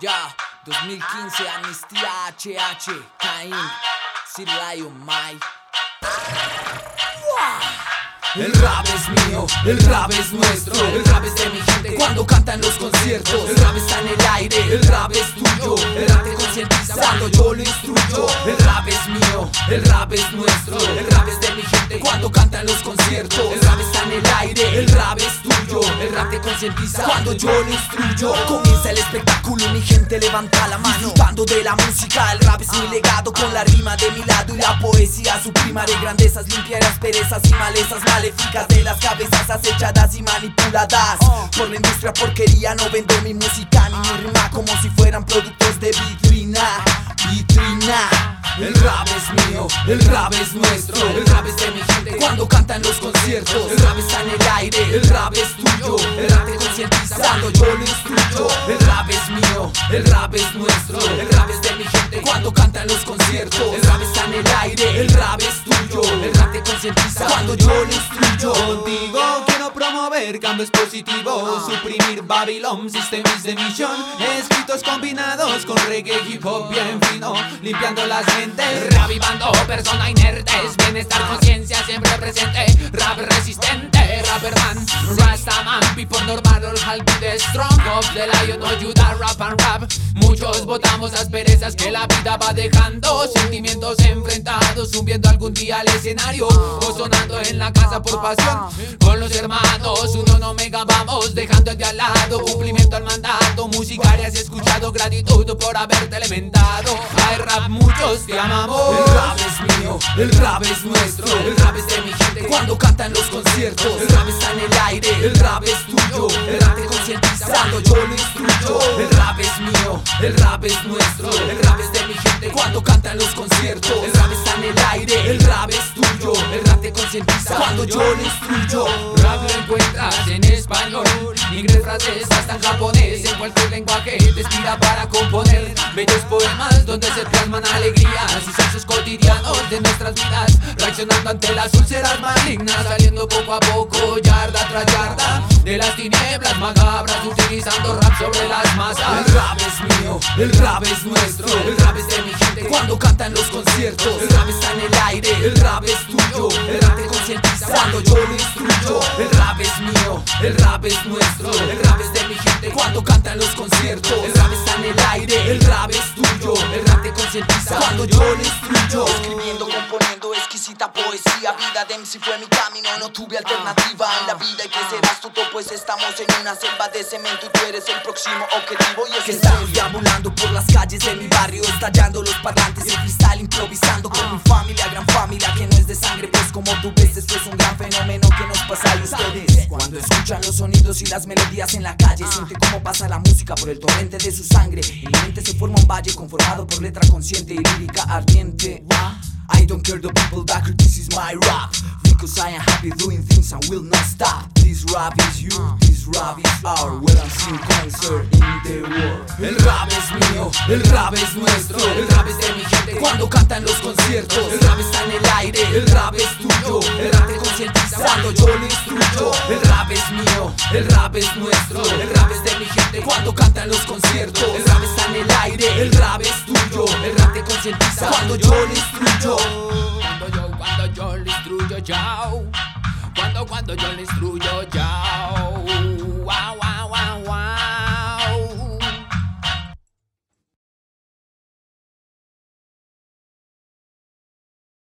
Ya, 2015, Amnistía HH, Caín, Sir Lion, Mike. El rap es mío, el rap es nuestro, el rap es de mi gente cuando cantan los conciertos. El rap está en el aire, el rap es tuyo, el rap te concientiza cuando yo lo instruyo. El rap es mío, el rap es nuestro, el rap es de mi gente cuando cantan los conciertos. El rap está en el aire, el rap es tuyo, el rap te concientiza cuando yo lo instruyo. Comienza el espectáculo, gente levanta la mano, disfrutando de la música. El rap es mi legado. Con la rima de mi lado y la poesía su prima de grandezas, limpiar asperezas y malezas maléficas. De las cabezas acechadas y manipuladas. Por la industria porquería. No vendo mi música. Ni mi rima como si fueran productos de vitrina, vitrina. El rap es mío, el rap es nuestro, el rap es de mi gente cuando cantan los conciertos. El rap está en el aire, el rap es tuyo, el rap te concientiza cuando yo lo El rap es mío, el rap es nuestro, el rap es de mi gente cuando cantan los conciertos. El rap está en el aire, el rap es tuyo, el rap te concientiza cuando yo lo instruyo. Contigo quiero promover cambios positivos, suprimir Babylon, System is the mission. Escritos combinados con reggae hip hop bien fino, limpiando las mentes. Reavivando persona inertes Bienestar, conciencia siempre presente Rap resistente, rapperman Rastaman, people normal All healthy, the strong of the lion. No ayuda, rap and rap. Muchos votamos las perezas que la vida va dejando. Sentimientos enfrentados Subiendo algún día al escenario. O sonando en la casa por pasión. Con los hermanos, uno no mega vamos. Dejando de al lado, cumplimiento al mandato. Musicarias escuchado, gratitud por haberte elementado Hay rap, muchos te amamos El rap es mío, el rap es nuestro, el rap es de mi gente cuando cantan los conciertos. El rap está en el aire, el rap es tuyo, el rap te concientiza cuando yo lo instruyo. El rap es mío, el rap es nuestro, el rap es de mi gente cuando cantan los conciertos. El rap está en el aire, el rap es tuyo, el rap te concientiza cuando yo lo instruyo. Rap lo encuentras en español, inglés, francés, hasta en japonés. En cualquier lenguaje te para componer bellos poemas donde se plasman alegrías y sucesos cotidianos de nuestras vidas. Reaccionando ante las úlceras malignas, saliendo poco a poco, yarda tras yarda de las tinieblas macabras, utilizando rap sobre las masas. El rap es mío, el rap es nuestro, el rap es de mi gente cuando cantan los conciertos. El rap es nuestro, el rap es de mi gente cuando cantan los conciertos. El rap está en el aire, el rap es tuyo, el rap te concientiza cuando yo lo instruyo. Escribiendo, componiendo exquisita poesía, vida de MC fue mi camino, no tuve alternativa en la vida. Y que serás tú, pues estamos en una selva de cemento y tú eres el próximo objetivo y es que estamos deambulando por las calles de mi barrio, estallando los parlantes, el cristal improvisando con mi sonidos y las melodías en la calle, siente cómo pasa la música por el torrente de su sangre. En mi mente se forma un valle conformado por letra consciente y lírica ardiente. I don't care the people that criticize my rap Because I am happy doing things and will not stop. This rap is you, this rap is our Well I'm seeing concert in the world. El rap es mío, el rap es nuestro. El rap es de mi gente cuando cantan los conciertos. El rap está en el aire, el rap es tuyo. El rap te concientiza cuando yo lo instruyo. El rap es mío, el rap es nuestro. El rap es de mi gente cuando cantan los conciertos. El rap está en el aire, el rap es tuyo. El rap te concientiza cuando yo lo instruyo chao. Cuando, cuando yo le instruyo, wow.